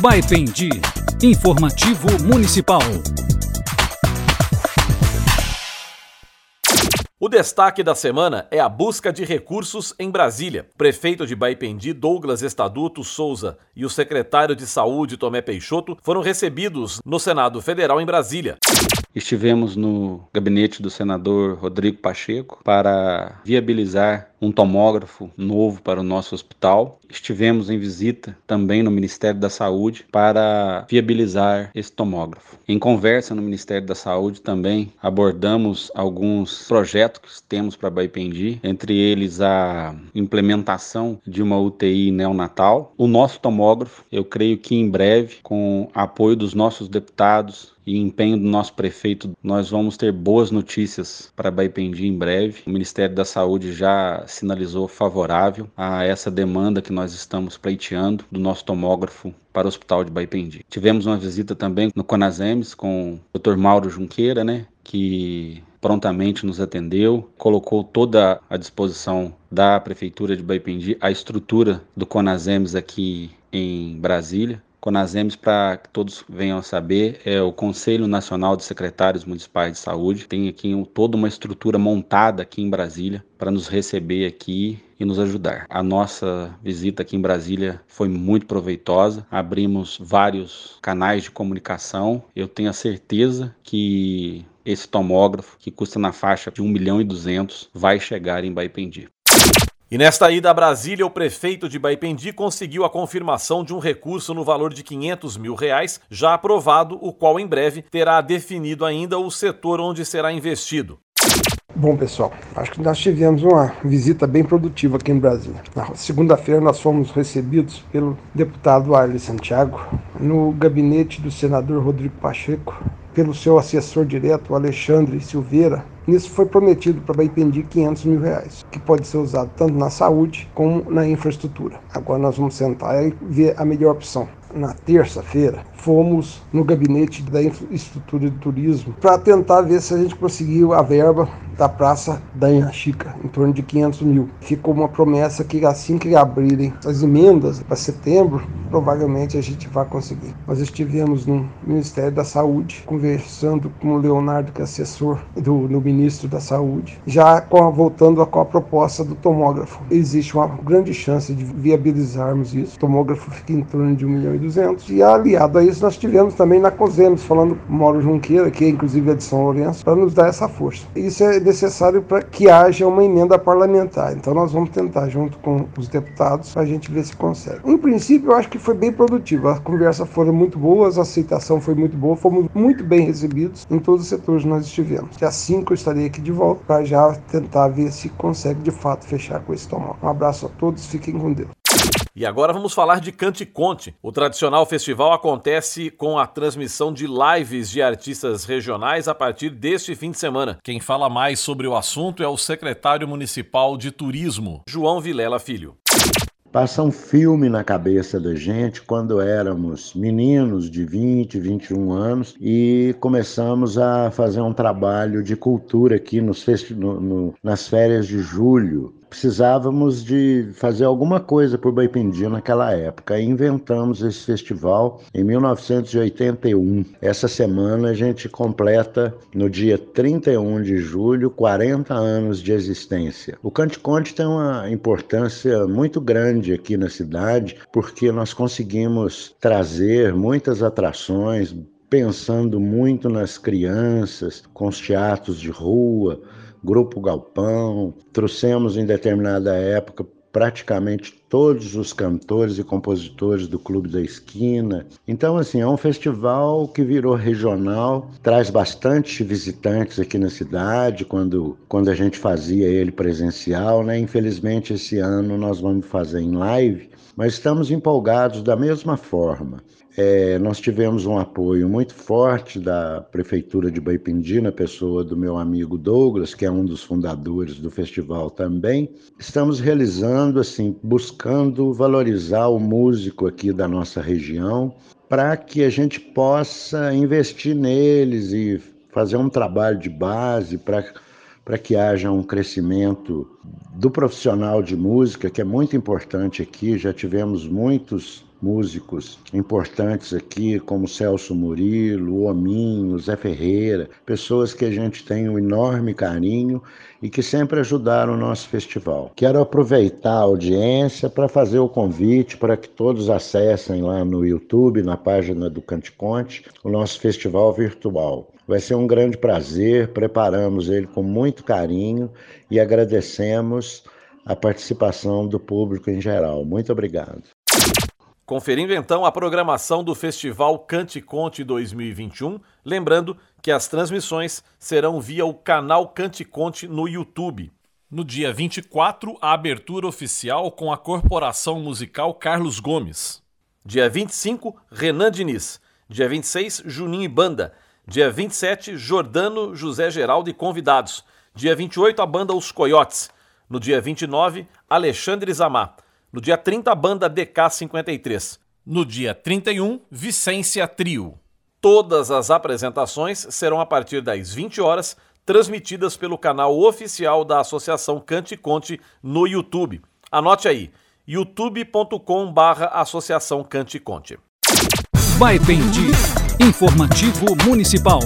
Baipendi. Informativo Municipal. O destaque da semana é a busca de recursos em Brasília. O prefeito de Baipendi, Douglas Estaduto Souza, e o secretário de Saúde, Tomé Peixoto, foram recebidos no Senado Federal em Brasília. Estivemos no gabinete do senador Rodrigo Pacheco para viabilizar um tomógrafo novo para o nosso hospital. Estivemos em visita também no Ministério da Saúde para viabilizar esse tomógrafo. Em conversa no Ministério da Saúde também abordamos alguns projetos que temos para Baipendi, entre eles a implementação de uma UTI neonatal. O nosso tomógrafo, eu creio que em breve, com apoio dos nossos deputados e empenho do nosso prefeito, nós vamos ter boas notícias para Baipendi em breve. O Ministério da Saúde já sinalizou favorável a essa demanda que nós estamos pleiteando do nosso tomógrafo para o Hospital de Baipendi. Tivemos uma visita também no Conasems com o Dr. Mauro Junqueira, né, que prontamente nos atendeu, colocou toda à disposição da Prefeitura de Baipendi a estrutura do Conasems aqui em Brasília. CONASEMES, para que todos venham a saber, é o Conselho Nacional de Secretários Municipais de Saúde. Tem aqui toda uma estrutura montada aqui em Brasília para nos receber aqui e nos ajudar. A nossa visita aqui em Brasília foi muito proveitosa. Abrimos vários canais de comunicação. Eu tenho a certeza que esse tomógrafo, que custa na faixa de 1 milhão e 200, vai chegar em Baipendi. E nesta ida a Brasília, o prefeito de Baipendi conseguiu a confirmação de um recurso no valor de 500 mil reais, já aprovado, o qual em breve terá definido ainda o setor onde será investido. Bom, pessoal, acho que nós tivemos uma visita bem produtiva aqui em Brasília. Na segunda-feira nós fomos recebidos pelo deputado Arles Santiago no gabinete do senador Rodrigo Pacheco, pelo seu assessor direto, Alexandre Silveira, Nisso foi prometido para Baipendi 500 mil reais, que pode ser usado tanto na saúde como na infraestrutura. Agora nós vamos sentar e ver a melhor opção. Na terça-feira, fomos no gabinete da infraestrutura de turismo para tentar ver se a gente conseguiu a verba da Praça da Chica, em torno de 500 mil. Ficou uma promessa que assim que abrirem as emendas para setembro, provavelmente a gente vai conseguir. Nós estivemos no Ministério da Saúde, conversando com o Leonardo, que é assessor do, do ministro da Saúde, já com a, voltando com a proposta do tomógrafo. Existe uma grande chance de viabilizarmos isso. O tomógrafo fica em torno de 1 milhão e 200. E aliado a isso, nós tivemos também na COSEMES, falando com Mauro Junqueira, que é inclusive é de São Lourenço, para nos dar essa força. Isso é necessário para que haja uma emenda parlamentar. Então nós vamos tentar, junto com os deputados, para a gente ver se consegue. Em princípio, eu acho que foi bem produtivo. A conversa foram muito boas, a aceitação foi muito boa, fomos muito bem recebidos em todos os setores que nós estivemos. Dia 5 eu estarei aqui de volta para já tentar ver se consegue de fato fechar com esse tomate. Um abraço a todos, fiquem com Deus. E agora vamos falar de Cante Conte. O tradicional festival acontece com a transmissão de lives de artistas regionais a partir deste fim de semana. Quem fala mais sobre o assunto é o secretário municipal de turismo, João Vilela Filho. Passa um filme na cabeça da gente quando éramos meninos de 20, 21 anos e começamos a fazer um trabalho de cultura aqui nos no, no, nas férias de julho precisávamos de fazer alguma coisa por Baipendi naquela época. inventamos esse festival em 1981. Essa semana a gente completa, no dia 31 de julho, 40 anos de existência. O Cante Conte tem uma importância muito grande aqui na cidade, porque nós conseguimos trazer muitas atrações, pensando muito nas crianças, com os teatros de rua, Grupo Galpão, trouxemos em determinada época praticamente todos os cantores e compositores do Clube da Esquina. Então, assim, é um festival que virou regional, traz bastante visitantes aqui na cidade quando, quando a gente fazia ele presencial, né? Infelizmente, esse ano nós vamos fazer em live, mas estamos empolgados da mesma forma. É, nós tivemos um apoio muito forte da Prefeitura de Baipendi, na pessoa do meu amigo Douglas, que é um dos fundadores do festival também. Estamos realizando, assim, buscando valorizar o músico aqui da nossa região, para que a gente possa investir neles e fazer um trabalho de base para que haja um crescimento do profissional de música, que é muito importante aqui. Já tivemos muitos músicos importantes aqui, como Celso Murilo, Ominho, Zé Ferreira, pessoas que a gente tem um enorme carinho e que sempre ajudaram o nosso festival. Quero aproveitar a audiência para fazer o convite para que todos acessem lá no YouTube, na página do Cante Conte, o nosso festival virtual. Vai ser um grande prazer, preparamos ele com muito carinho e agradecemos a participação do público em geral. Muito obrigado. Conferindo então a programação do Festival Cante Conte 2021, lembrando que as transmissões serão via o canal Cante Conte no YouTube. No dia 24, a abertura oficial com a Corporação Musical Carlos Gomes. Dia 25, Renan Diniz. Dia 26, Juninho e Banda. Dia 27, Jordano, José Geraldo e convidados. Dia 28, a banda Os Coiotes. No dia 29, Alexandre Zamar. No dia 30, a banda DK53. No dia 31, Vicência Trio. Todas as apresentações serão a partir das 20 horas, transmitidas pelo canal oficial da Associação Cante Conte no YouTube. Anote aí, youtube.com/barra Associação Cante Conte. Vai Informativo Municipal.